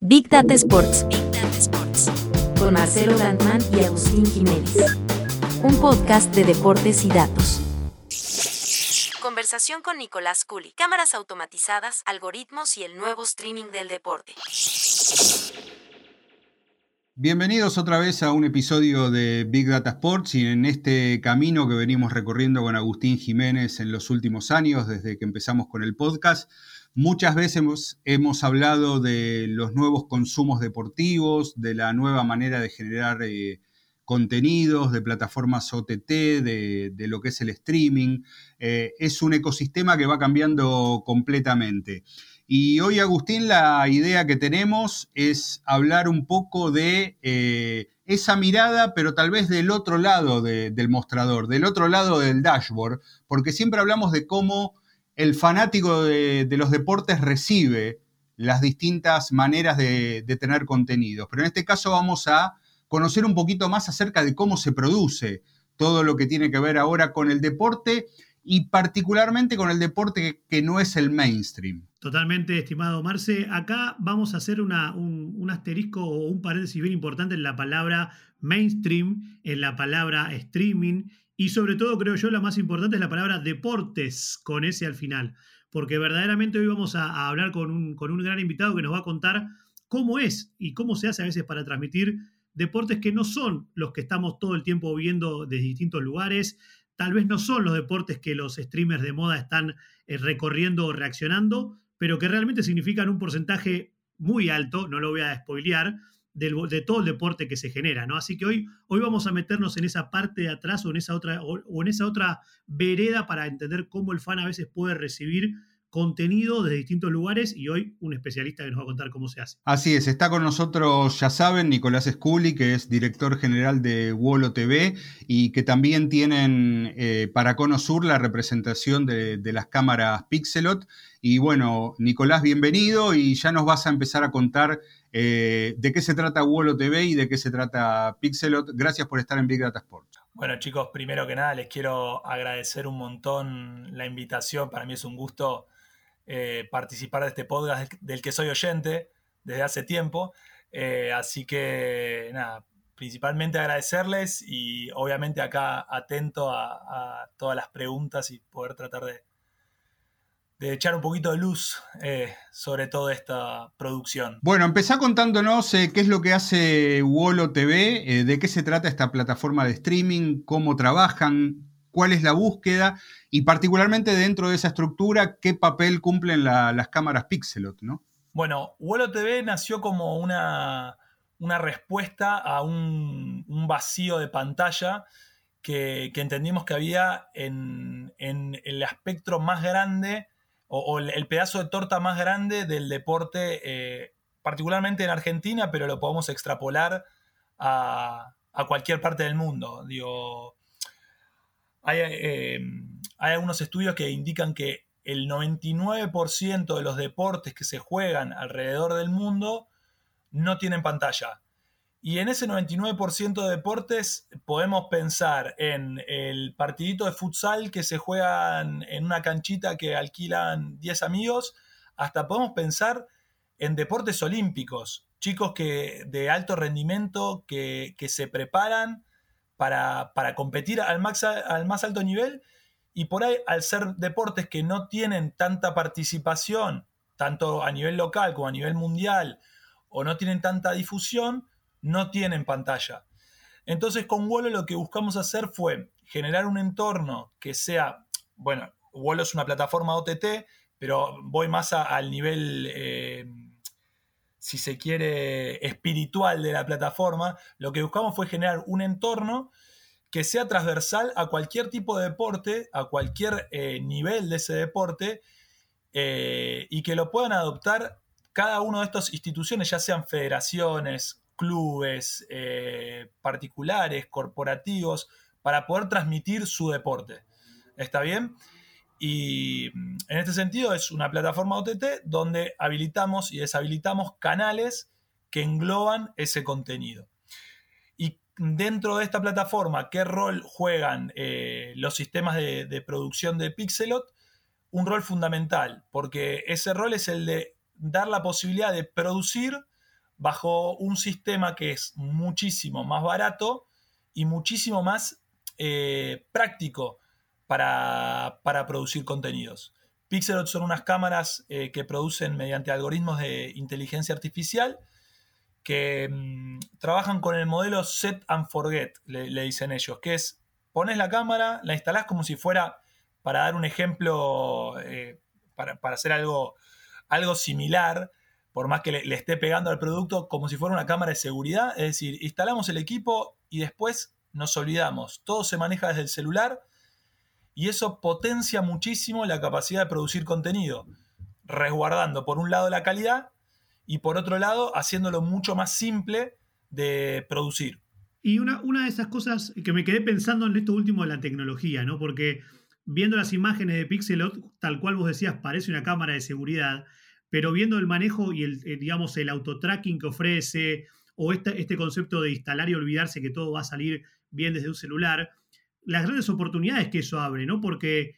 Big Data Sports. Big Data Sports. Con Marcelo Landman y Agustín Jiménez. Un podcast de deportes y datos. Conversación con Nicolás Culi. Cámaras automatizadas, algoritmos y el nuevo streaming del deporte. Bienvenidos otra vez a un episodio de Big Data Sports y en este camino que venimos recorriendo con Agustín Jiménez en los últimos años, desde que empezamos con el podcast, muchas veces hemos, hablado de los nuevos consumos deportivos, de la nueva manera de generar eh, contenidos, de plataformas OTT, de, lo que es el streaming. Eh, es un ecosistema que va cambiando completamente. Y hoy, Agustín, la idea que tenemos es hablar un poco de eh, esa mirada, pero tal vez del otro lado del mostrador, del otro lado del dashboard, porque siempre hablamos de cómo el fanático de, los deportes recibe las distintas maneras de, tener contenidos. Pero en este caso vamos a conocer un poquito más acerca de cómo se produce todo lo que tiene que ver ahora con el deporte y particularmente con el deporte que, no es el mainstream. Totalmente, estimado Marce. Acá vamos a hacer un, asterisco o un paréntesis bien importante en la palabra mainstream, en la palabra streaming y sobre todo, creo yo, la más importante es la palabra deportes con ese al final. Porque verdaderamente hoy vamos a, hablar con un, con un gran invitado que nos va a contar cómo es y cómo se hace a veces para transmitir deportes que no son los que estamos todo el tiempo viendo desde distintos lugares, Tal vez no son los deportes que los streamers de moda están eh, recorriendo o reaccionando, pero que realmente significan un porcentaje muy alto, no lo voy a spoilear, de todo el deporte que se genera, ¿no? Así que hoy, hoy vamos a meternos en esa parte de atrás o en esa otra, o en esa otra vereda para entender cómo el fan a veces puede recibir contenido de distintos lugares y hoy un especialista que nos va a contar cómo se hace. Así es, está con nosotros, ya saben, Nicolás Esculi, que es director general de Wolo TV y que también tienen eh, para Cono Sur la representación de, las cámaras Pixelot. Y bueno, Nicolás, bienvenido y ya nos vas a empezar a contar eh, de qué se trata Wolo TV y de qué se trata Pixelot. Gracias por estar en Big Data Sports. Bueno chicos, primero que nada les quiero agradecer un montón la invitación. Para mí es un gusto eh, participar de este podcast del que soy oyente desde hace tiempo. Eh, así que nada, principalmente agradecerles y obviamente acá atento a, todas las preguntas y poder tratar de, de echar un poquito de luz eh, sobre toda esta producción. Bueno, empezá contándonos qué es lo que hace Wolo TV, de qué se trata esta plataforma de streaming, cómo trabajan, cuál es la búsqueda y particularmente dentro de esa estructura, qué papel cumplen las cámaras Pixelot, ¿no? Bueno, Wolo TV nació como una, una respuesta a un, vacío de pantalla que, entendimos que había en, el espectro más grande o, el pedazo de torta más grande del deporte, eh, particularmente en Argentina, pero lo podemos extrapolar a, a cualquier parte del mundo. Digo, eh, hay, algunos estudios que indican que el 99% de los deportes que se juegan alrededor del mundo no tienen pantalla. Y en ese 99% de deportes podemos pensar en el partidito de futsal que se juegan en una canchita que alquilan 10 amigos, hasta podemos pensar en deportes olímpicos, chicos que, de alto rendimiento que, que se preparan para, competir al más, al más alto nivel y por ahí al ser deportes que no tienen tanta participación, tanto a nivel local como a nivel mundial, o no tienen tanta difusión, no tienen pantalla. Entonces con Wolo lo que buscamos hacer fue generar un entorno que sea, bueno, Wolo es una plataforma OTT, pero voy más al nivel eh, si se quiere, espiritual de la plataforma, lo que buscamos fue generar un entorno que sea transversal a cualquier tipo de deporte, a cualquier eh, nivel de ese deporte, eh, y que lo puedan adoptar cada una de estas instituciones, ya sean federaciones, clubes, eh, particulares, corporativos, para poder transmitir su deporte. ¿Está bien? Y mm, en este sentido es una plataforma OTT donde habilitamos y deshabilitamos canales que engloban ese contenido. Y dentro de esta plataforma, ¿qué rol juegan eh, los sistemas de, producción de Pixelot? Un rol fundamental, porque ese rol es el de dar la posibilidad de producir bajo un sistema que es muchísimo más barato y muchísimo más eh, práctico para, producir contenidos. Pixelot son unas cámaras eh, que producen mediante algoritmos de inteligencia artificial que mm, trabajan con el modelo set and forget, le, dicen ellos, que es pones la cámara, la instalás como si fuera, para dar un ejemplo, eh, para, hacer algo, algo similar, por más que le, esté pegando al producto, como si fuera una cámara de seguridad, es decir, instalamos el equipo y después nos olvidamos, todo se maneja desde el celular y eso potencia muchísimo la capacidad de producir contenido, resguardando por un lado la calidad y por otro lado haciéndolo mucho más simple de producir. Y una, una de esas cosas que me quedé pensando en esto último de la tecnología, ¿no? Porque viendo las imágenes de Pixelot, tal cual vos decías, parece una cámara de seguridad, pero viendo el manejo y el, eh, digamos, el autotracking que ofrece, o este, este concepto de instalar y olvidarse que todo va a salir bien desde un celular, las grandes oportunidades que eso abre, ¿no? Porque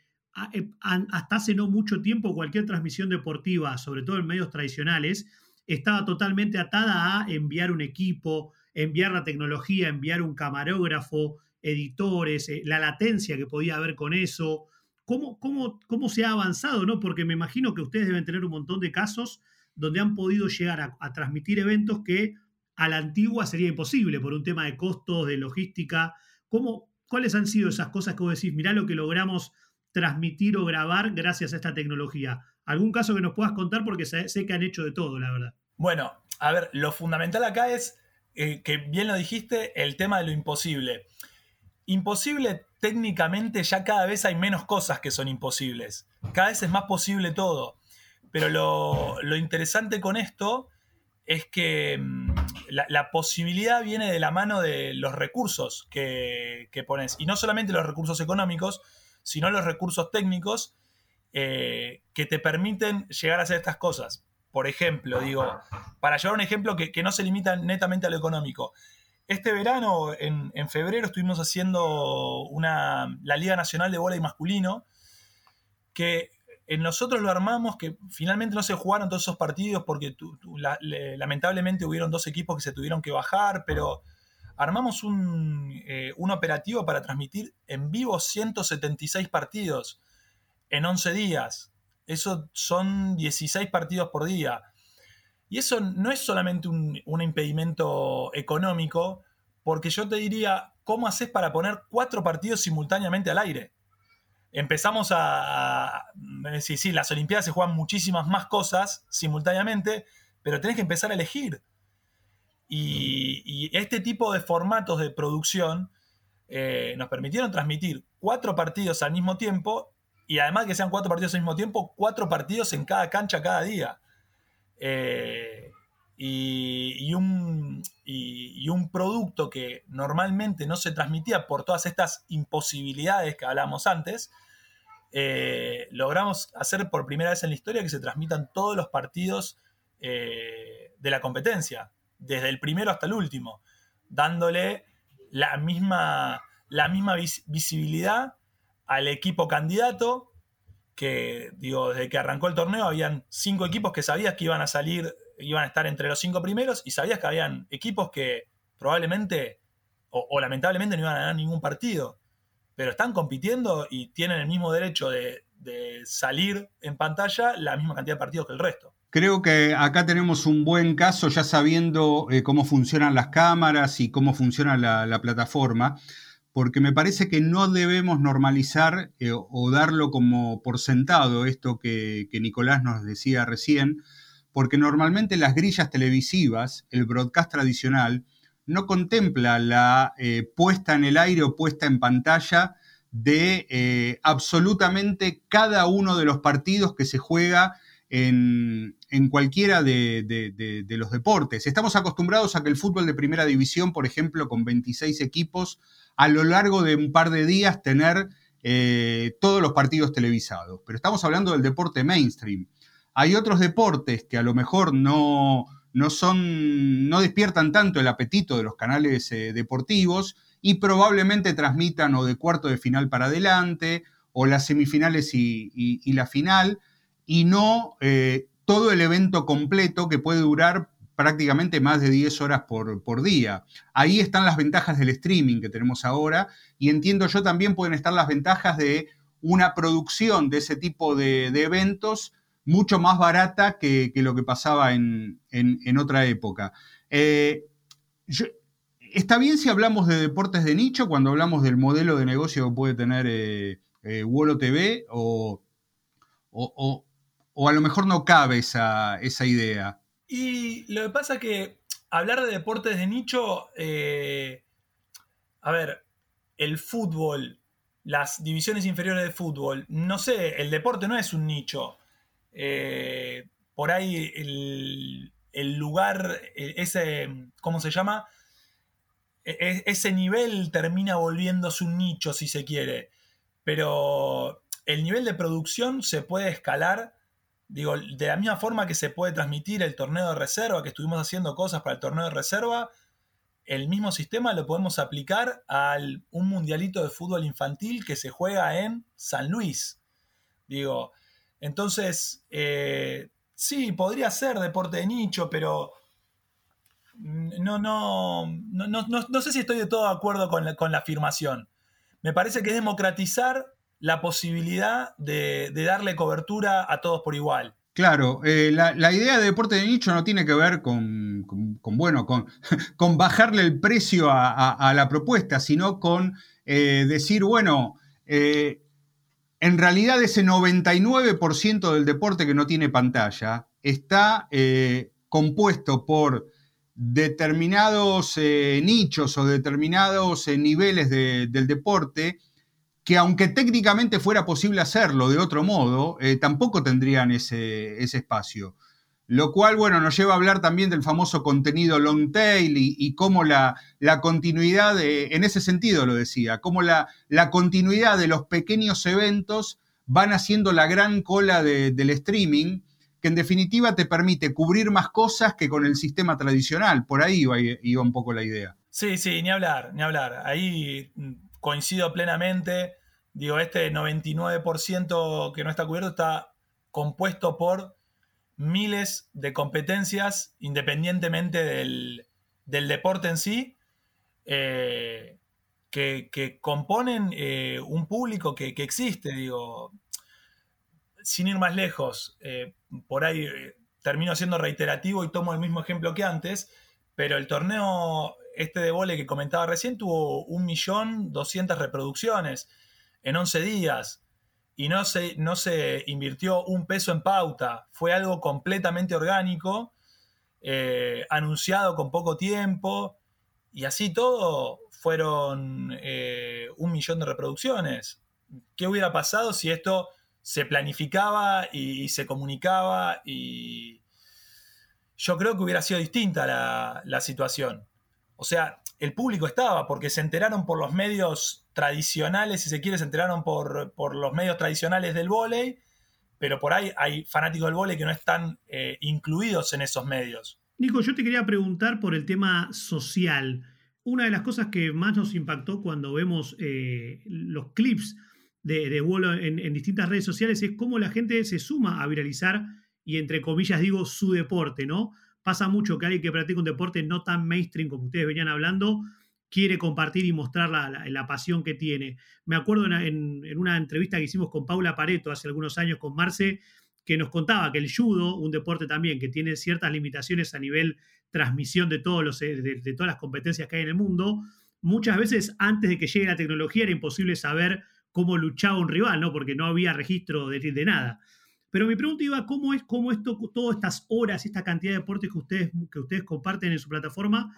eh, hasta hace no mucho tiempo cualquier transmisión deportiva, sobre todo en medios tradicionales, estaba totalmente atada a enviar un equipo, enviar la tecnología, enviar un camarógrafo, editores, eh, la latencia que podía haber con eso. ¿Cómo, cómo, cómo se ha avanzado? ¿no? Porque me imagino que ustedes deben tener un montón de casos donde han podido llegar a, transmitir eventos que a la antigua sería imposible por un tema de costos, de logística. ¿Cómo, ¿Cuáles han sido esas cosas que vos decís, mirá lo que logramos transmitir o grabar gracias a esta tecnología? ¿Algún caso que nos puedas contar? Porque sé, que han hecho de todo, la verdad. Bueno, a ver, lo fundamental acá es, eh, que bien lo dijiste, el tema de lo imposible. Imposible técnicamente ya cada vez hay menos cosas que son imposibles. Cada vez es más posible todo. Pero lo, interesante con esto es que mm, la, posibilidad viene de la mano de los recursos que, pones. Y no solamente los recursos económicos, sino los recursos técnicos eh, que te permiten llegar a hacer estas cosas. Por ejemplo, digo, para llevar un ejemplo que, que no se limita netamente a lo económico. Este verano, en, febrero, estuvimos haciendo una, la Liga Nacional de Voleibol Masculino, que en nosotros lo armamos, que finalmente no se jugaron todos esos partidos porque lamentablemente hubieron dos equipos que se tuvieron que bajar, pero armamos un, eh, un, operativo para transmitir en vivo 176 partidos en 11 días. Eso son 16 partidos por día. Y eso no es solamente un, impedimento económico, porque yo te diría, ¿cómo haces para poner cuatro partidos simultáneamente al aire? Empezamos a, decir, sí, las Olimpiadas se juegan muchísimas más cosas simultáneamente, pero tenés que empezar a elegir. Y, este tipo de formatos de producción eh, nos permitieron transmitir cuatro partidos al mismo tiempo y además que sean cuatro partidos al mismo tiempo, cuatro partidos en cada cancha cada día. Eh, y, un, y, un, producto que normalmente no se transmitía por todas estas imposibilidades que hablamos antes, eh, logramos hacer por primera vez en la historia que se transmitan todos los partidos eh, de la competencia, desde el primero hasta el último, dándole la misma, la misma visibilidad al equipo candidato que, digo, desde que arrancó el torneo habían cinco equipos que sabías que iban a salir, iban a estar entre los cinco primeros y sabías que habían equipos que probablemente o, lamentablemente no iban a ganar ningún partido, pero están compitiendo y tienen el mismo derecho de, salir en pantalla la misma cantidad de partidos que el resto. Creo que acá tenemos un buen caso ya sabiendo eh, cómo funcionan las cámaras y cómo funciona la plataforma porque me parece que no debemos normalizar eh, o darlo como por sentado esto que, Nicolás nos decía recién, porque normalmente las grillas televisivas, el broadcast tradicional, no contempla la eh, puesta en el aire o puesta en pantalla de eh, absolutamente cada uno de los partidos que se juega en, cualquiera de, los deportes. Estamos acostumbrados a que el fútbol de primera división, por ejemplo, con 26 equipos, a lo largo de un par de días tener eh, todos los partidos televisados. Pero estamos hablando del deporte mainstream. Hay otros deportes que a lo mejor no, no son, no despiertan tanto el apetito de los canales eh, deportivos y probablemente transmitan o de cuarto de final para adelante, o las semifinales y, la final, y no eh, todo el evento completo que puede durar prácticamente más de 10 horas por, por, día. Ahí están las ventajas del streaming que tenemos ahora y entiendo yo también pueden estar las ventajas de una producción de ese tipo de, eventos mucho más barata que, lo que pasaba en, otra época. Eh, está bien si hablamos de deportes de nicho, cuando hablamos del modelo de negocio que puede tener eh, eh Wolo TV, o, a lo mejor no cabe esa, esa, idea. Y lo que pasa es que hablar de deportes de nicho, eh, a ver, el fútbol las divisiones inferiores de fútbol, no sé, el deporte no es un nicho. Eh, por ahí el, lugar, e, ese, ¿cómo se llama? E, e, ese nivel termina volviéndose un nicho, si se quiere. Pero el nivel de producción se puede escalar, digo, de la misma forma que se puede transmitir el torneo de reserva, que estuvimos haciendo cosas para el torneo de reserva, el mismo sistema lo podemos aplicar a un mundialito de fútbol infantil que se juega en San Luis. Digo, entonces, eh, sí, podría ser deporte de nicho, pero no, no, no, no, sé si estoy de todo de acuerdo con con la afirmación. Me parece que es democratizar la posibilidad de darle cobertura a todos por igual. Claro, eh, la, idea de deporte de nicho no tiene que ver con, bueno, con, con, bajarle el precio a, la propuesta, sino con eh, decir, bueno, eh, en realidad ese 99% del deporte que no tiene pantalla está compuesto por determinados nichos o determinados niveles del deporte que aunque técnicamente fuera posible hacerlo de otro modo, eh, tampoco tendrían ese, espacio. Lo cual, bueno, nos lleva a hablar también del famoso contenido long tail y, cómo la, la continuidad, en ese sentido lo decía, cómo la, la, continuidad de los pequeños eventos van haciendo la gran cola del streaming, que en definitiva te permite cubrir más cosas que con el sistema tradicional. Por ahí iba, iba un poco la idea. Sí, sí, ni hablar, ni hablar. Ahí coincido plenamente. Digo, este 99% que no está cubierto está compuesto por miles de competencias independientemente del, deporte en sí, eh, que, componen eh, un público que, existe. Digo, sin ir más lejos, eh, por ahí termino siendo reiterativo y tomo el mismo ejemplo que antes, pero el torneo este de vole que comentaba recién tuvo 1.200.000 reproducciones en 11 días y no se, no se invirtió un peso en pauta, fue algo completamente orgánico, eh, anunciado con poco tiempo y así todo fueron eh, un millón de reproducciones. ¿Qué hubiera pasado si esto se planificaba y, se comunicaba y yo creo que hubiera sido distinta la, la situación? O sea, el público estaba, porque se enteraron por los medios tradicionales, si se quiere, se enteraron por, los medios tradicionales del vóley, pero por ahí hay fanáticos del vóley que no están eh, incluidos en esos medios. Nico, yo te quería preguntar por el tema social. Una de las cosas que más nos impactó cuando vemos eh, los clips de, de en, distintas redes sociales es cómo la gente se suma a viralizar y entre comillas digo su deporte, ¿no? Pasa mucho que alguien que practica un deporte no tan mainstream como ustedes venían hablando, quiere compartir y mostrar la, pasión que tiene. Me acuerdo en, una entrevista que hicimos con Paula Pareto hace algunos años con Marce, que nos contaba que el judo, un deporte también que tiene ciertas limitaciones a nivel transmisión de, todos los, de, todas las competencias que hay en el mundo, muchas veces antes de que llegue la tecnología era imposible saber cómo luchaba un rival, ¿no? porque no había registro de nada. Pero mi pregunta iba, ¿cómo es cómo esto, todas estas horas, esta cantidad de deportes que ustedes, que ustedes comparten en su plataforma,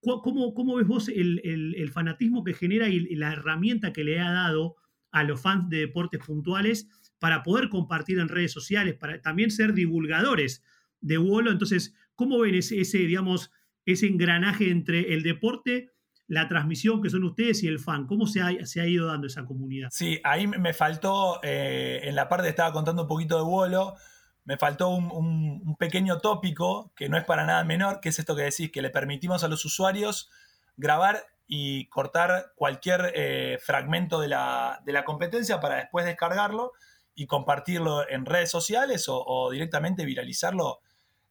cómo, cómo ves vos el, fanatismo que genera y, la herramienta que le ha dado a los fans de deportes puntuales para poder compartir en redes sociales, para también ser divulgadores de Wolo? Entonces, ¿cómo ven ese, ese digamos, ese engranaje entre el deporte la transmisión que son ustedes y el fan. ¿Cómo se ha, se ha ido dando esa comunidad? Sí, ahí me faltó, eh, en la parte estaba contando un poquito de vuelo, me faltó un, pequeño tópico que no es para nada menor, que es esto que decís, que le permitimos a los usuarios grabar y cortar cualquier eh, fragmento de la, competencia para después descargarlo y compartirlo en redes sociales o, directamente viralizarlo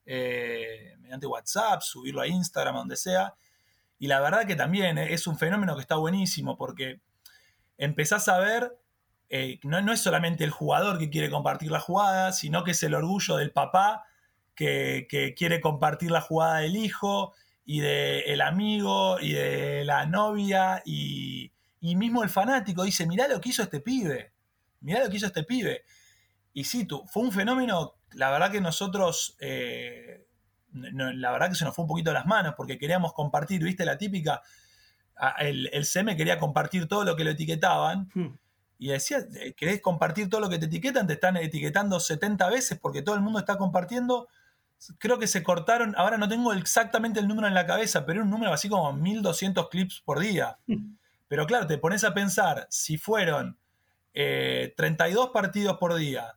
eh, mediante WhatsApp, subirlo a Instagram, donde sea. Y la verdad que también es un fenómeno que está buenísimo porque empezás a ver, eh, no, no, es solamente el jugador que quiere compartir la jugada, sino que es el orgullo del papá que, quiere compartir la jugada del hijo y del amigo y de la novia y, mismo el fanático dice, mirá lo que hizo este pibe, mirá lo que hizo este pibe. Y sí, tú, fue un fenómeno, la verdad que nosotros, eh, la verdad que se nos fue un poquito de las manos porque queríamos compartir, viste, la típica, el, el CM quería compartir todo lo que lo etiquetaban. Hmm. Y decía, eh, ¿querés compartir todo lo que te etiquetan? Te están etiquetando 70 veces porque todo el mundo está compartiendo creo que se cortaron, ahora no tengo exactamente el número en la cabeza, pero era un número así como 1200 clips por día. Hmm. Pero claro, te pones a pensar, si fueron 32 eh, partidos por día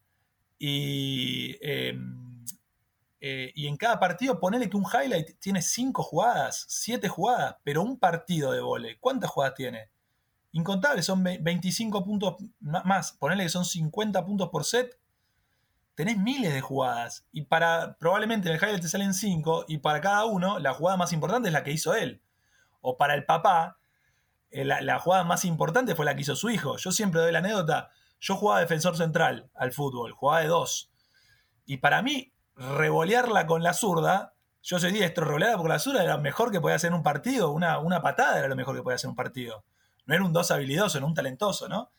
y, em, eh, y en cada partido ponele que un highlight tiene 5 jugadas, 7 jugadas, pero un partido de vole, ¿cuántas jugadas tiene? Incontables, son 25 puntos más, ponele que son 50 puntos por set, tenés miles de jugadas. Y para, probablemente en el highlight te salen 5, y para cada uno, la jugada más importante es la que hizo él. O para el papá, eh, la, jugada más importante fue la que hizo su hijo. Yo siempre doy la anécdota, yo jugaba defensor central al fútbol, jugaba de dos. Y para mí, revolearla con la zurda, yo soy diestro, revolearla con la zurda era lo mejor que podía hacer un partido, una, una patada era lo mejor que podía hacer un partido. No era un dos habilidoso, no un talentoso, ¿no?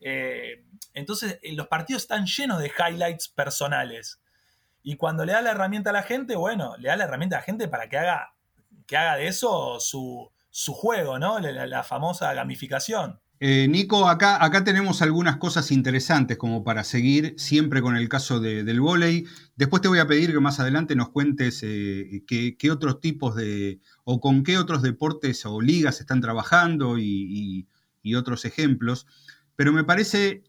Eh, entonces, eh, los partidos están llenos de highlights personales. Y cuando le da la herramienta a la gente, bueno, le da la herramienta a la gente para que haga, que haga de eso su, juego, ¿no? La, famosa gamificación. Eh, Nico, acá, acá tenemos algunas cosas interesantes como para seguir siempre con el caso del volei. Después te voy a pedir que más adelante nos cuentes qué, otros tipos de, o con qué otros deportes o ligas están trabajando y otros ejemplos. Pero me parece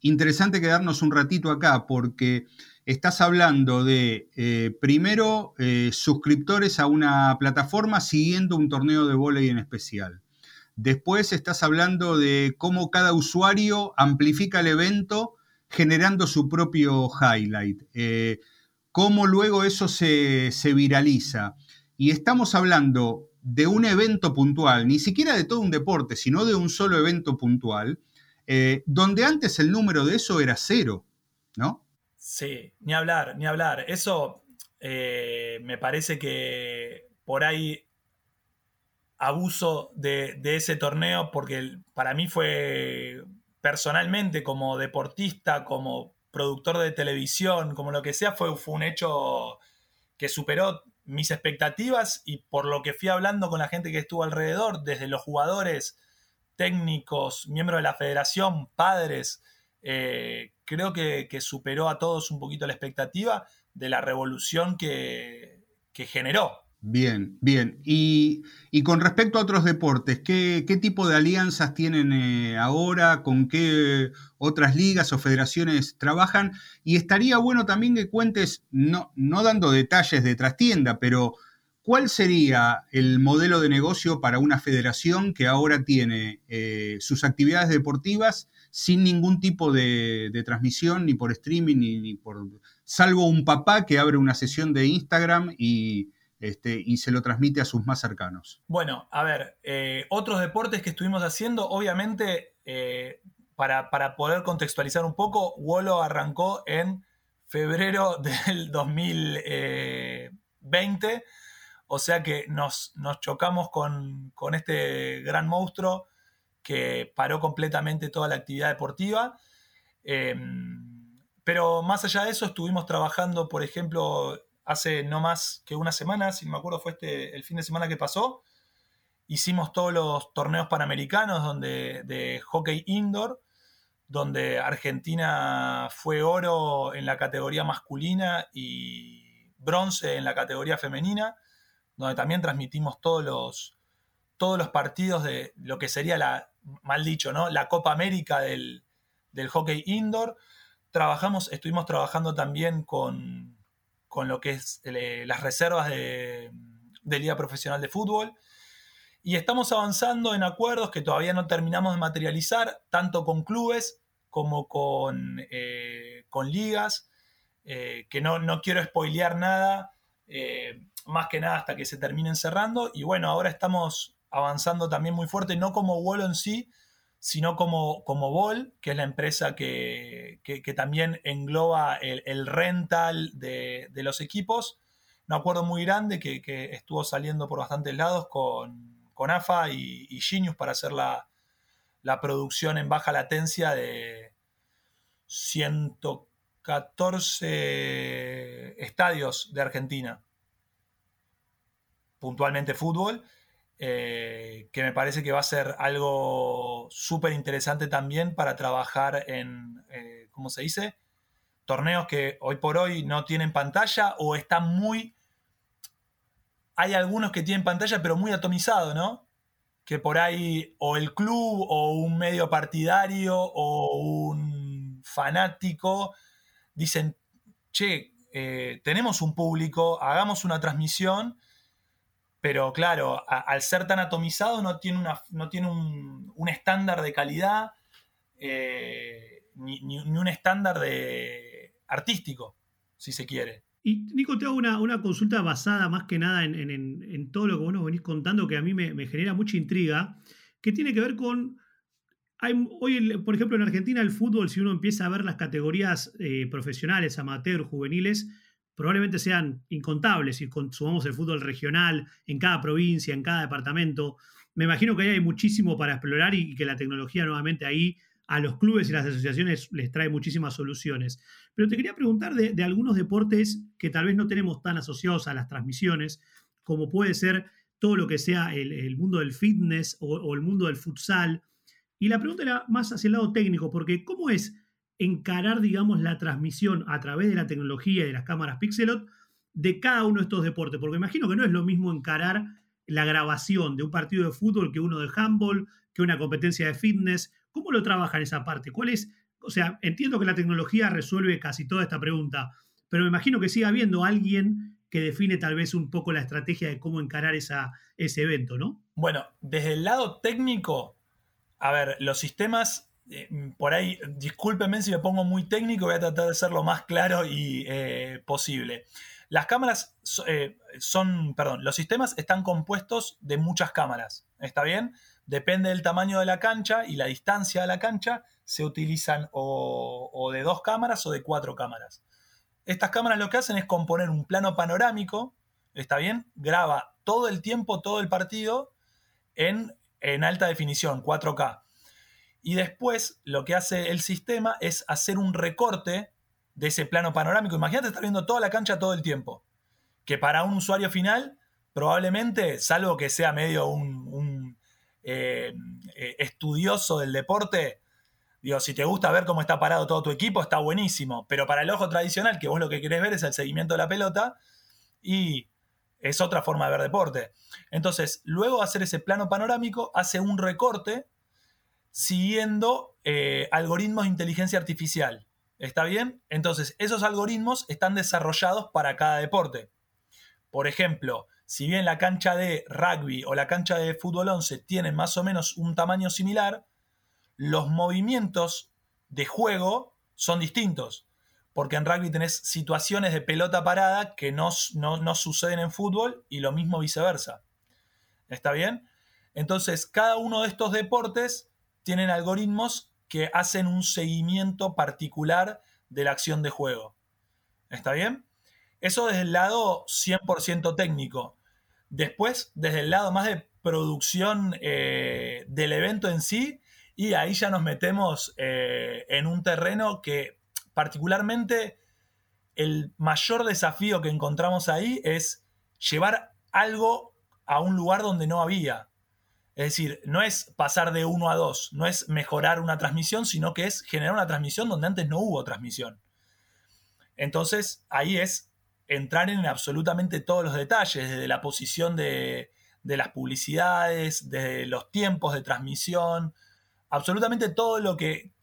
interesante quedarnos un ratito acá porque estás hablando de, eh, primero, eh, suscriptores a una plataforma siguiendo un torneo de volei en especial. Después estás hablando de cómo cada usuario amplifica el evento generando su propio highlight. Eh, cómo luego eso se, se viraliza. Y estamos hablando de un evento puntual, ni siquiera de todo un deporte, sino de un solo evento puntual, eh, donde antes el número de eso era cero, ¿no? Sí, ni hablar, ni hablar. Eso eh, me parece que por ahí abuso de, ese torneo porque para mí fue personalmente como deportista, como productor de televisión, como lo que sea, fue, un hecho que superó mis expectativas y por lo que fui hablando con la gente que estuvo alrededor, desde los jugadores técnicos, miembros de la federación, padres, eh, creo que, superó a todos un poquito la expectativa de la revolución que, generó. Bien, bien. Y, con respecto a otros deportes, ¿qué, tipo de alianzas tienen eh, ahora? ¿Con qué otras ligas o federaciones trabajan? Y estaría bueno también que cuentes, no, no dando detalles de trastienda, pero ¿Cuál sería el modelo de negocio para una federación que ahora tiene eh, sus actividades deportivas sin ningún tipo de, transmisión, ni por streaming, ni, por. salvo un papá que abre una sesión de Instagram y, este, y se lo transmite a sus más cercanos? Bueno, a ver, eh, otros deportes que estuvimos haciendo, obviamente, eh, para, para, poder contextualizar un poco, Wolo arrancó en febrero del 2020 o sea que nos, chocamos con, este gran monstruo que paró completamente toda la actividad deportiva. Em, pero más allá de eso, estuvimos trabajando, por ejemplo, hace no más que una semana, si me acuerdo fue este, el fin de semana que pasó, hicimos todos los torneos panamericanos donde, de hockey indoor, donde Argentina fue oro en la categoría masculina y bronce en la categoría femenina donde también transmitimos todos los, todos los partidos de lo que sería la, mal dicho, ¿no? La Copa América del, hockey indoor. Trabajamos, estuvimos trabajando también con, lo que es eh, las reservas de, Liga Profesional de Fútbol. Y estamos avanzando en acuerdos que todavía no terminamos de materializar, tanto con clubes como con, eh, con ligas, eh, que no, no quiero spoilear nada más que nada hasta que se terminen cerrando. Y bueno, ahora estamos avanzando también muy fuerte, no como Wall en sí, sino como, como Ball, que es la empresa que, también engloba el, rental de, los equipos. Un acuerdo muy grande que, estuvo saliendo por bastantes lados con, AFA y, y, Genius para hacer la, la producción en baja latencia de 114 estadios de Argentina, puntualmente fútbol eh, que me parece que va a ser algo súper interesante también para trabajar en, eh, ¿cómo se dice? Torneos que hoy por hoy no tienen pantalla o están muy... Hay algunos que tienen pantalla pero muy atomizado, ¿no? Que por ahí o el club o un medio partidario o un fanático dicen, che, eh, tenemos un público, hagamos una transmisión pero claro, al ser tan atomizado no tiene, una, no tiene un, estándar de calidad eh, ni, un estándar de artístico, si se quiere. Y Nico, te hago una, consulta basada más que nada en, todo lo que vos nos venís contando, que a mí me, genera mucha intriga, que tiene que ver con... hoy, por ejemplo, en Argentina el fútbol, si uno empieza a ver las categorías eh, profesionales, amateur, juveniles, probablemente sean incontables si consumamos el fútbol regional en cada provincia, en cada departamento. Me imagino que ahí hay muchísimo para explorar y, que la tecnología nuevamente ahí a los clubes y las asociaciones les trae muchísimas soluciones. Pero te quería preguntar de, algunos deportes que tal vez no tenemos tan asociados a las transmisiones, como puede ser todo lo que sea el, mundo del fitness o, o, el mundo del futsal. Y la pregunta era más hacia el lado técnico, porque ¿cómo es encarar, digamos, la transmisión a través de la tecnología y de las cámaras Pixelot de cada uno de estos deportes, porque imagino que no es lo mismo encarar la grabación de un partido de fútbol que uno de handball, que una competencia de fitness. ¿Cómo lo trabajan esa parte? ¿Cuál es? O sea, entiendo que la tecnología resuelve casi toda esta pregunta, pero me imagino que siga habiendo alguien que define tal vez un poco la estrategia de cómo encarar esa, ese evento, ¿no? Bueno, desde el lado técnico, a ver, los sistemas eh, por ahí, discúlpenme si me pongo muy técnico, voy a tratar de ser lo más claro y eh, posible. Las cámaras eh, son, perdón, los sistemas están compuestos de muchas cámaras, ¿está bien? Depende del tamaño de la cancha y la distancia de la cancha, se utilizan o, o de dos cámaras o de cuatro cámaras. Estas cámaras lo que hacen es componer un plano panorámico, ¿está bien? Graba todo el tiempo, todo el partido en, en alta definición, 4K. Y después lo que hace el sistema es hacer un recorte de ese plano panorámico. Imagínate estar viendo toda la cancha todo el tiempo. Que para un usuario final, probablemente, salvo que sea medio un, eh, eh, estudioso del deporte, digo, si te gusta ver cómo está parado todo tu equipo, está buenísimo. Pero para el ojo tradicional, que vos lo que querés ver es el seguimiento de la pelota, y es otra forma de ver deporte. Entonces, luego hacer ese plano panorámico, hace un recorte siguiendo eh, algoritmos de inteligencia artificial. ¿Está bien? Entonces, esos algoritmos están desarrollados para cada deporte. Por ejemplo, si bien la cancha de rugby o la cancha de fútbol 11 tienen más o menos un tamaño similar, los movimientos de juego son distintos. Porque en rugby tenés situaciones de pelota parada que no, no, no suceden en fútbol y lo mismo viceversa. ¿Está bien? Entonces, cada uno de estos deportes tienen algoritmos que hacen un seguimiento particular de la acción de juego. ¿Está bien? Eso desde el lado 100% técnico. Después, desde el lado más de producción eh, del evento en sí, y ahí ya nos metemos eh, en un terreno que particularmente el mayor desafío que encontramos ahí es llevar algo a un lugar donde no había. Es decir, no es pasar de uno a dos, no es mejorar una transmisión, sino que es generar una transmisión donde antes no hubo transmisión. Entonces, ahí es entrar en absolutamente todos los detalles, desde la posición de, las publicidades, desde los tiempos de transmisión, absolutamente todo lo que,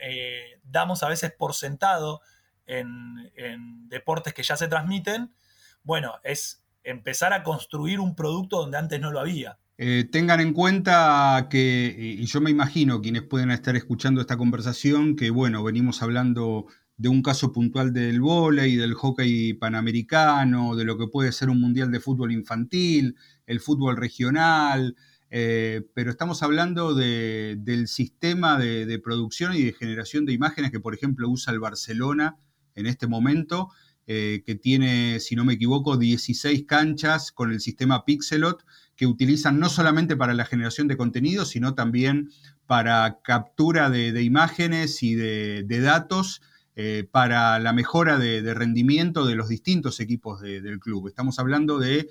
eh, damos a veces por sentado en, en deportes que ya se transmiten, bueno, es empezar a construir un producto donde antes no lo había. Eh, tengan en cuenta que, y yo me imagino quienes pueden estar escuchando esta conversación, que bueno, venimos hablando de un caso puntual del vóley, del hockey panamericano, de lo que puede ser un mundial de fútbol infantil, el fútbol regional, eh, pero estamos hablando del sistema de, producción y de generación de imágenes que, por ejemplo, usa el Barcelona en este momento, eh, que tiene, si no me equivoco, 16 canchas con el sistema Pixelot, que utilizan no solamente para la generación de contenido, sino también para captura de, imágenes y de, datos eh, para la mejora de, rendimiento de los distintos equipos del club. Estamos hablando de,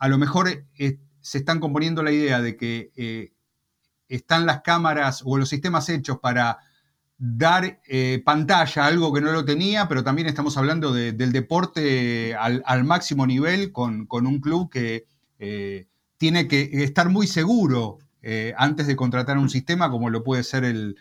a lo mejor se están componiendo la idea de que eh, están las cámaras o los sistemas hechos para dar eh, pantalla a algo que no lo tenía, pero también estamos hablando del deporte al, máximo nivel con, un club que eh, tiene que estar muy seguro antes de contratar un sistema como lo puede ser el,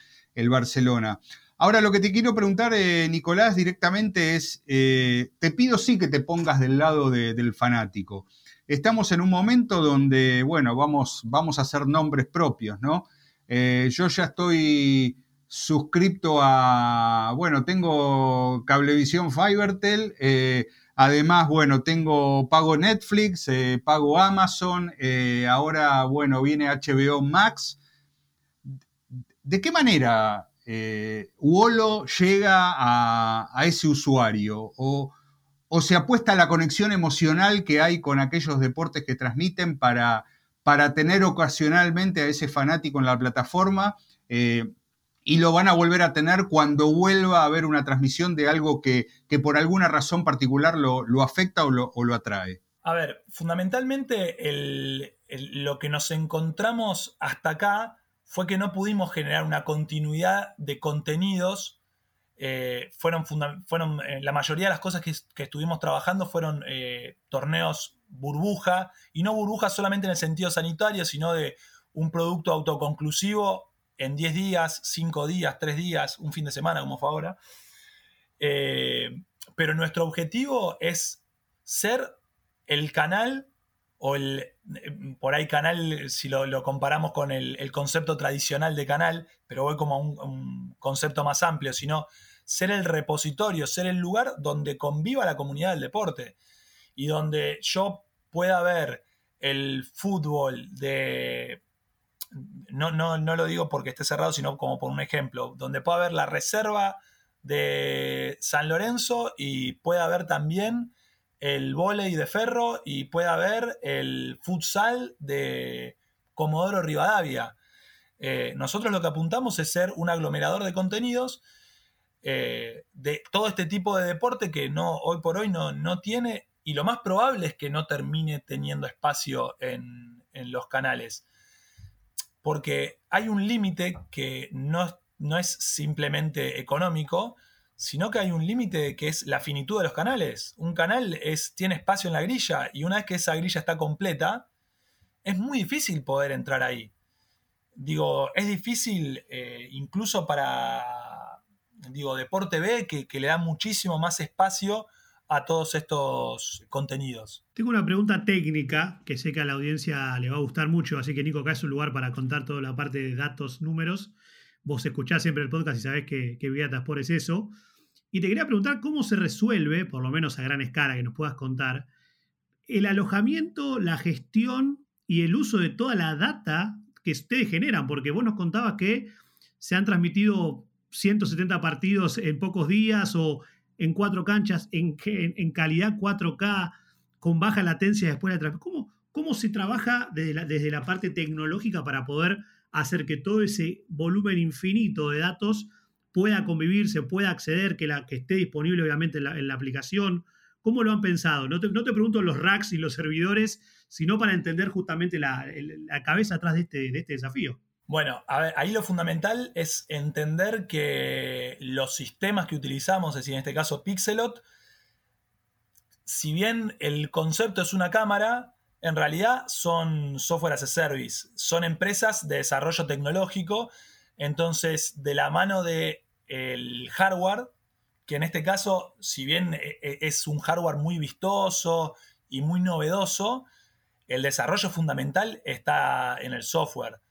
Barcelona. Ahora lo que te quiero preguntar, Nicolás, directamente es, te pido sí que te pongas del lado del fanático estamos en un momento donde, bueno, vamos, vamos a hacer nombres propios, ¿no? Eh, yo ya estoy suscripto a, bueno, tengo Cablevisión Fibertel, eh, además, bueno, tengo, pago Netflix, eh, pago Amazon, ahora, bueno, viene HBO Max. ¿De qué manera Wolo llega a, ese usuario? O, se apuesta la conexión emocional que hay con aquellos deportes que transmiten para, para tener ocasionalmente a ese fanático en la plataforma eh, y lo van a volver a tener cuando vuelva a haber una transmisión de algo que, por alguna razón particular lo, afecta o lo, atrae. A ver, fundamentalmente lo que nos encontramos hasta acá fue que no pudimos generar una continuidad de contenidos eh, fueron, fueron eh, la mayoría de las cosas que, estuvimos trabajando fueron eh, torneos burbuja, y no burbuja solamente en el sentido sanitario, sino de un producto autoconclusivo en 10 días, 5 días, 3 días, un fin de semana, como fue ahora. pero nuestro objetivo es ser el canal o el, por ahí canal, si lo, comparamos con el, concepto tradicional de canal, pero voy como a un, concepto más amplio, sino ser el repositorio, ser el lugar donde conviva la comunidad del deporte y donde yo pueda ver el fútbol de... No, no, no lo digo porque esté cerrado, sino como por un ejemplo, donde pueda ver la reserva de San Lorenzo y pueda ver también el volei de Ferro y pueda ver el futsal de Comodoro Rivadavia. Eh, nosotros lo que apuntamos es ser un aglomerador de contenidos eh, de todo este tipo de deporte que no, hoy por hoy no, no, tiene y lo más probable es que no termine teniendo espacio en, los canales. Porque hay un límite que no, no, es simplemente económico, sino que hay un límite que es la finitud de los canales. Un canal es, tiene espacio en la grilla y una vez que esa grilla está completa, es muy difícil poder entrar ahí. Digo, es difícil eh, incluso para digo, Deporte B, que, le da muchísimo más espacio a todos estos contenidos. Tengo una pregunta técnica que sé que a la audiencia le va a gustar mucho, así que Nico, acá es un lugar para contar toda la parte de datos, números. Vos escuchás siempre el podcast y sabés que, que por es eso. Y te quería preguntar cómo se resuelve, por lo menos a gran escala que nos puedas contar, el alojamiento, la gestión y el uso de toda la data que ustedes generan, porque vos nos contabas que se han transmitido 170 partidos en pocos días o en cuatro canchas en, en, calidad 4K con baja latencia después de la ¿Cómo, ¿Cómo se trabaja desde la, desde la parte tecnológica para poder hacer que todo ese volumen infinito de datos pueda convivir, se pueda acceder, que, la, que esté disponible obviamente en la, aplicación? ¿Cómo lo han pensado? No te, no te, pregunto los racks y los servidores, sino para entender justamente la, la cabeza atrás de este, de este desafío. Bueno, a ver, ahí lo fundamental es entender que los sistemas que utilizamos, es decir, en este caso Pixelot, si bien el concepto es una cámara, en realidad son software as a service, son empresas de desarrollo tecnológico, entonces de la mano del el hardware, que en este caso, si bien e, e, es un hardware muy vistoso y muy novedoso, el desarrollo fundamental está en el software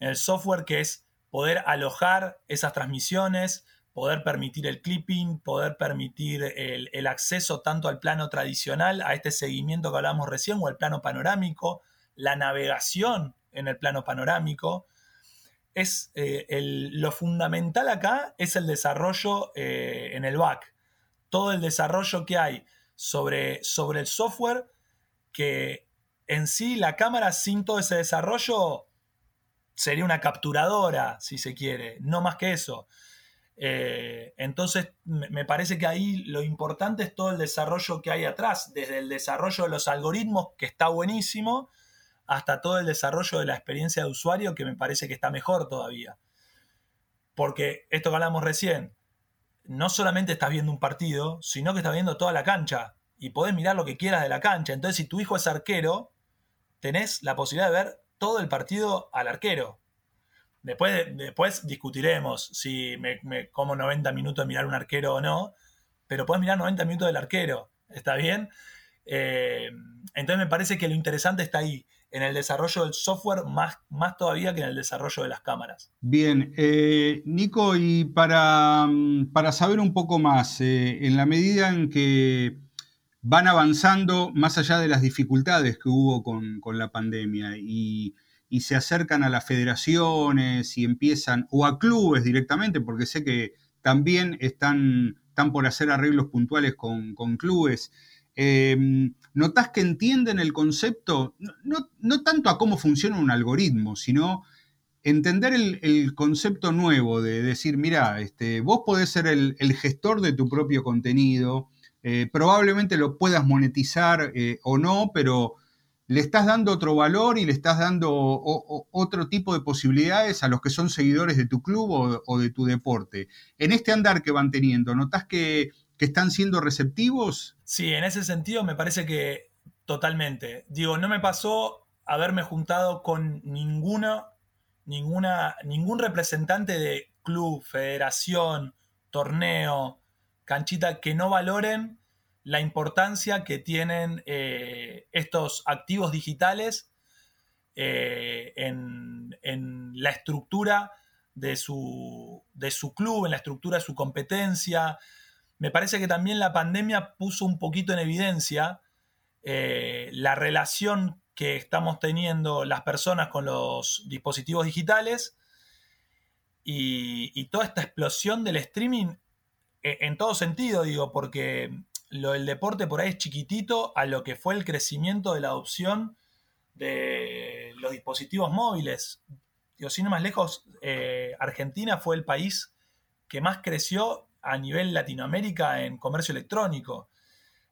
el software que es poder alojar esas transmisiones, poder permitir el clipping, poder permitir el, acceso tanto al plano tradicional, a este seguimiento que hablábamos recién, o al plano panorámico, la navegación en el plano panorámico. Es, eh, lo fundamental acá es el desarrollo eh, en el back. Todo el desarrollo que hay sobre, sobre el software que en sí la cámara sin todo ese desarrollo sería una capturadora, si se quiere, no más que eso. Eh, entonces, me parece que ahí lo importante es todo el desarrollo que hay atrás, desde el desarrollo de los algoritmos, que está buenísimo, hasta todo el desarrollo de la experiencia de usuario, que me parece que está mejor todavía. Porque esto que hablamos recién, no solamente estás viendo un partido, sino que estás viendo toda la cancha y podés mirar lo que quieras de la cancha. Entonces, si tu hijo es arquero, tenés la posibilidad de ver todo el partido al arquero. Después, después discutiremos si me, como 90 minutos de mirar un arquero o no, pero puedes mirar 90 minutos del arquero, ¿está bien? Eh, entonces me parece que lo interesante está ahí, en el desarrollo del software, más, más todavía que en el desarrollo de las cámaras. Bien, eh, Nico, y para, para, saber un poco más, eh, en la medida en que van avanzando, más allá de las dificultades que hubo con, con la pandemia, y y se acercan a las federaciones y empiezan, o a clubes directamente, porque sé que también están, están por hacer arreglos puntuales con, clubes. Em, ¿Notás que entienden el concepto, no, tanto a cómo funciona un algoritmo, sino entender el, concepto nuevo de decir, mira, este, vos podés ser el, gestor de tu propio contenido, eh, probablemente lo puedas monetizar eh, o no, pero le estás dando otro valor y le estás dando otro tipo de posibilidades a los que son seguidores de tu club o, de tu deporte. En este andar que van teniendo, ¿notas que, están siendo receptivos? Sí, en ese sentido me parece que totalmente. Digo, no me pasó haberme juntado con ninguna, ninguna, ningún representante de club, federación, torneo, canchita que no valoren la importancia que tienen eh, estos activos digitales eh, en, la estructura de su, de su, club, en la estructura de su competencia. Me parece que también la pandemia puso un poquito en evidencia eh, la relación que estamos teniendo las personas con los dispositivos digitales y, toda esta explosión del streaming en todo sentido, digo, porque lo del deporte por ahí es chiquitito a lo que fue el crecimiento de la adopción de los dispositivos móviles. Digo, sin más lejos, eh, Argentina fue el país que más creció a nivel Latinoamérica en comercio electrónico.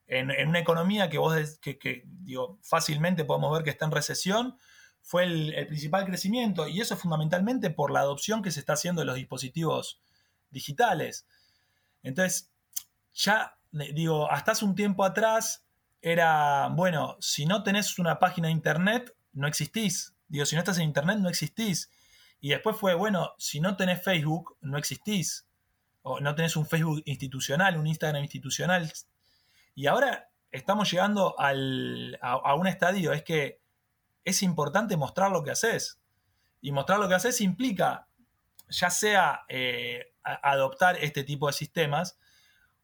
En, una economía que vos que, digo, fácilmente podemos ver que está en recesión, fue el, el, principal crecimiento. Y eso es fundamentalmente por la adopción que se está haciendo de los dispositivos digitales. Entonces, ya digo, hasta hace un tiempo atrás era, bueno, si no tenés una página de internet, no existís. Digo, si no estás en internet, no existís. Y después fue, bueno, si no tenés Facebook, no existís. O no tenés un Facebook institucional, un Instagram institucional. Y ahora estamos llegando al, a, un estadio, es que es importante mostrar lo que haces. Y mostrar lo que haces implica, ya sea eh, adoptar este tipo de sistemas,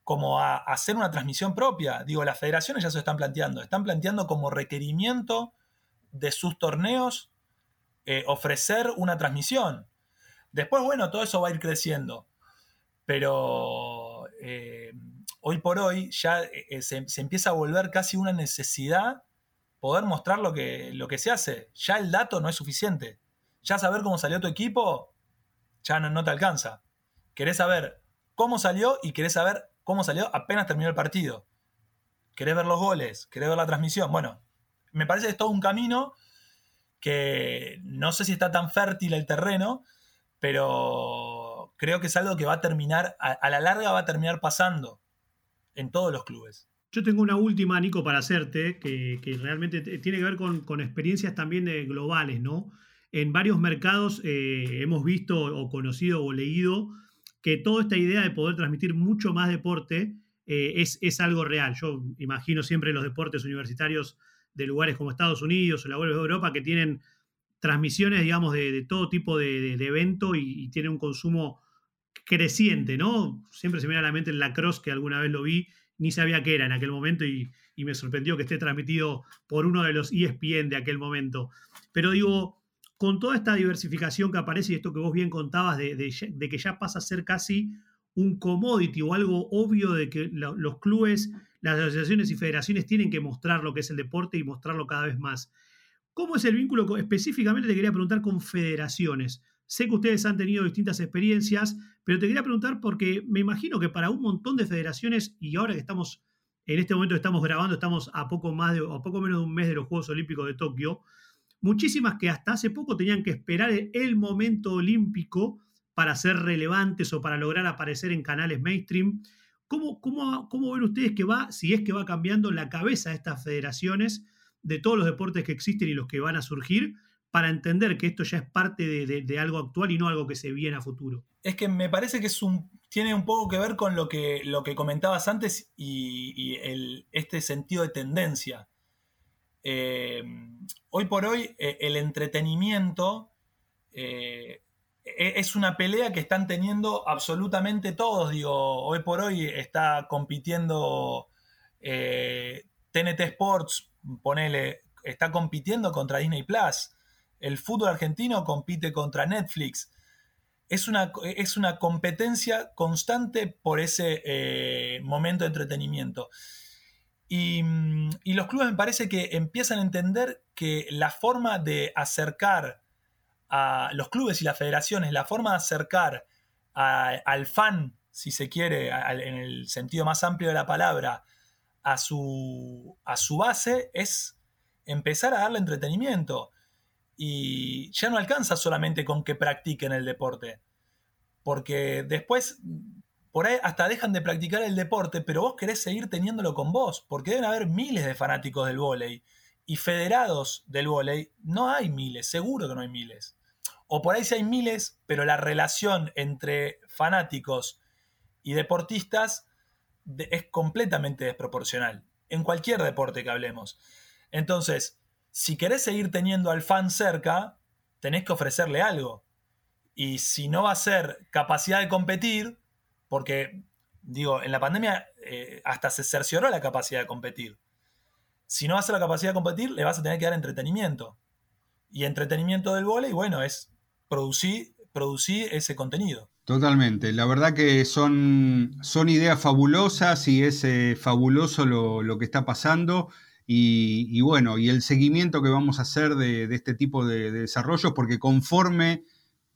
como a, hacer una transmisión propia. Digo, las federaciones ya se están planteando, están planteando como requerimiento de sus torneos eh, ofrecer una transmisión. Después, bueno, todo eso va a ir creciendo, pero eh, hoy por hoy ya eh, se, empieza a volver casi una necesidad poder mostrar lo que, lo que se hace. Ya el dato no es suficiente. Ya saber cómo salió tu equipo, ya no, te alcanza. Querés saber cómo salió y querés saber cómo salió apenas terminó el partido. Querés ver los goles, querés ver la transmisión. Bueno, me parece que es todo un camino que no sé si está tan fértil el terreno, pero creo que es algo que va a terminar, a, la larga va a terminar pasando en todos los clubes. Yo tengo una última, Nico, para hacerte, que, realmente tiene que ver con, experiencias también globales, ¿no? En varios mercados eh, hemos visto o conocido o leído que toda esta idea de poder transmitir mucho más deporte eh, es, algo real. Yo imagino siempre los deportes universitarios de lugares como Estados Unidos o la de Europa que tienen transmisiones, digamos, de, todo tipo de, evento y, tienen un consumo creciente, ¿no? Siempre se me viene a la mente el lacrosse que alguna vez lo vi, ni sabía qué era en aquel momento y, me sorprendió que esté transmitido por uno de los ESPN de aquel momento. Pero digo, con toda esta diversificación que aparece y esto que vos bien contabas de, que ya pasa a ser casi un commodity o algo obvio de que los clubes, las asociaciones y federaciones tienen que mostrar lo que es el deporte y mostrarlo cada vez más. ¿Cómo es el vínculo? Específicamente te quería preguntar con federaciones. Sé que ustedes han tenido distintas experiencias, pero te quería preguntar porque me imagino que para un montón de federaciones, y ahora que estamos, en este momento estamos grabando, estamos a poco, más de, a poco menos de un mes de los Juegos Olímpicos de Tokio, muchísimas que hasta hace poco tenían que esperar el momento olímpico para ser relevantes o para lograr aparecer en canales mainstream. ¿Cómo, cómo, cómo ven ustedes que va, si es que va cambiando la cabeza de estas federaciones de todos los deportes que existen y los que van a surgir? para entender que esto ya es parte de, algo actual y no algo que se viene a futuro. Es que me parece que es un, tiene un poco que ver con lo que, lo que comentabas antes y, este sentido de tendencia. Eh, hoy por hoy eh, el entretenimiento eh, e, es una pelea que están teniendo absolutamente todos. Digo, hoy por hoy está compitiendo TNT Sports, ponele, está compitiendo contra Disney Plus el fútbol argentino compite contra Netflix. Es una, es una competencia constante por ese momento de entretenimiento. Y, los clubes me parece que empiezan a entender que la forma de acercar a los clubes y las federaciones, la forma de acercar al fan, si se quiere, en el sentido más amplio de la palabra, a su, a su base es empezar a darle entretenimiento y ya no alcanza solamente con que practiquen el deporte. Porque después, por ahí hasta dejan de practicar el deporte, pero vos querés seguir teniéndolo con vos, porque deben haber miles de fanáticos del vóley. Y federados del vóley, no hay miles, seguro que no hay miles. O por ahí sí hay miles, pero la relación entre fanáticos y deportistas es completamente desproporcional. En cualquier deporte que hablemos. Entonces, si querés seguir teniendo al fan cerca, tenés que ofrecerle algo. Y si no va a ser capacidad de competir, porque, digo, en la pandemia eh, hasta se cercioró la capacidad de competir. Si no va a la capacidad de competir, le vas a tener que dar entretenimiento. Y entretenimiento del vole, bueno, es producir, producir ese contenido. Totalmente. La verdad que son, son ideas fabulosas y es eh, fabuloso lo, lo, que está pasando. Y, bueno, y el seguimiento que vamos a hacer de, este tipo de, desarrollos, porque conforme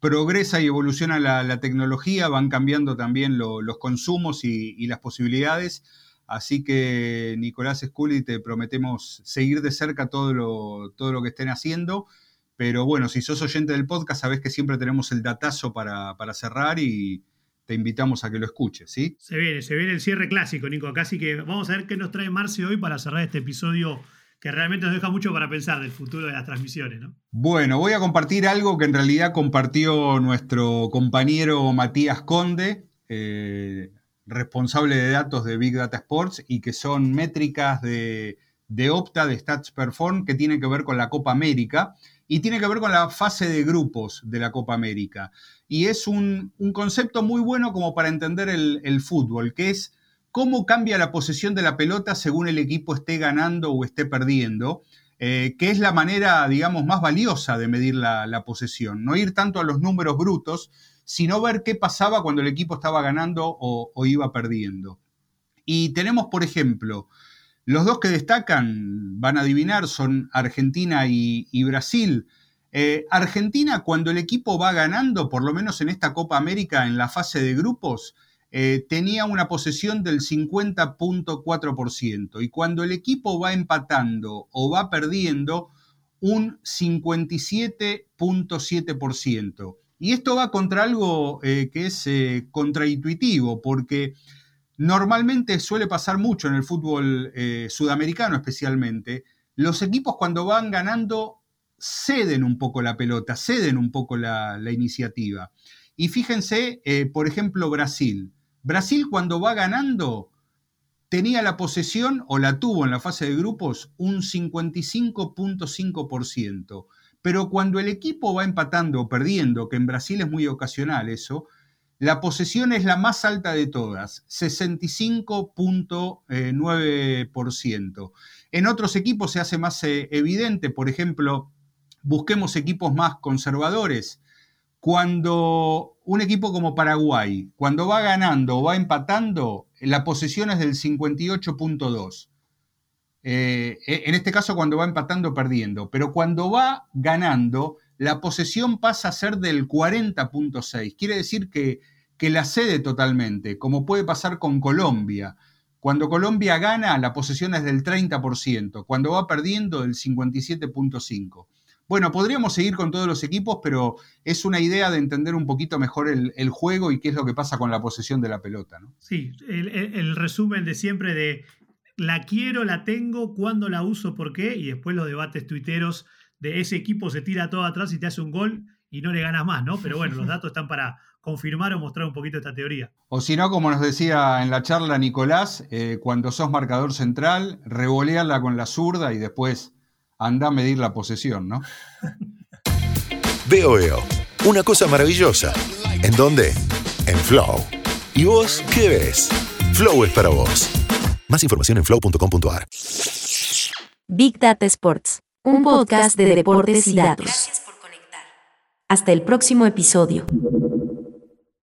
progresa y evoluciona la, tecnología, van cambiando también los consumos y, las posibilidades. Así que, Nicolás Scully, te prometemos seguir de cerca todo lo, todo lo que estén haciendo. Pero bueno, si sos oyente del podcast, sabés que siempre tenemos el datazo para, para cerrar y, te invitamos a que lo escuches, ¿sí? Se viene, se viene el cierre clásico, Nico. Casi que vamos a ver qué nos trae Marcio hoy para cerrar este episodio que realmente nos deja mucho para pensar del futuro de las transmisiones, ¿no? Bueno, voy a compartir algo que en realidad compartió nuestro compañero Matías Conde, eh, responsable de datos de Big Data Sports, y que son métricas de, de Opta, de Stats Perform, que tienen que ver con la Copa América y tiene que ver con la fase de grupos de la Copa América. Y es un, concepto muy bueno como para entender el, fútbol, que es cómo cambia la posesión de la pelota según el equipo esté ganando o esté perdiendo, eh, que es la manera, digamos, más valiosa de medir la, posesión. No ir tanto a los números brutos, sino ver qué pasaba cuando el equipo estaba ganando o iba perdiendo. Y tenemos, por ejemplo, los dos que destacan, van a adivinar, son Argentina y, Brasil. Eh, Argentina, cuando el equipo va ganando, por lo menos en esta Copa América, en la fase de grupos, eh, tenía una posesión del 50.4%. Y cuando el equipo va empatando o va perdiendo, un 57.7%. Y esto va contra algo eh, que es contraintuitivo, porque Normalmente suele pasar mucho en el fútbol eh, sudamericano especialmente. Los equipos cuando van ganando ceden un poco la pelota, ceden un poco la, iniciativa. Y fíjense, eh, por ejemplo, Brasil. Brasil cuando va ganando tenía la posesión o la tuvo en la fase de grupos un 55.5%. Pero cuando el equipo va empatando o perdiendo, que en Brasil es muy ocasional eso, la posesión es la más alta de todas, 65.9%. En otros equipos se hace más eh, evidente, por ejemplo, busquemos equipos más conservadores. Cuando un equipo como Paraguay, cuando va ganando o va empatando, la posesión es del 58.2. Eh, en este caso cuando va empatando perdiendo, pero cuando va ganando, la posesión pasa a ser del 40.6. Quiere decir que, que la cede totalmente, como puede pasar con Colombia. Cuando Colombia gana, la posesión es del 30%, cuando va perdiendo, del 57.5%. Bueno, podríamos seguir con todos los equipos, pero es una idea de entender un poquito mejor el, juego y qué es lo que pasa con la posesión de la pelota. ¿no? Sí, el, resumen de siempre de la quiero, la tengo, cuándo la uso, por qué, y después los debates tuiteros de ese equipo se tira todo atrás y te hace un gol y no le ganas más, ¿no? Pero bueno, los datos están para confirmar o mostrar un poquito esta teoría. O si no, como nos decía en la charla Nicolás, eh, cuando sos marcador central, revolearla con la zurda y después anda a medir la posesión, ¿no? Veo, veo. Una cosa maravillosa. ¿En dónde? En Flow. ¿Y vos qué ves? Flow es para vos. Más información en flow.com.ar. Big Data Sports, un podcast de deportes y datos. Gracias por conectar. Hasta el próximo episodio.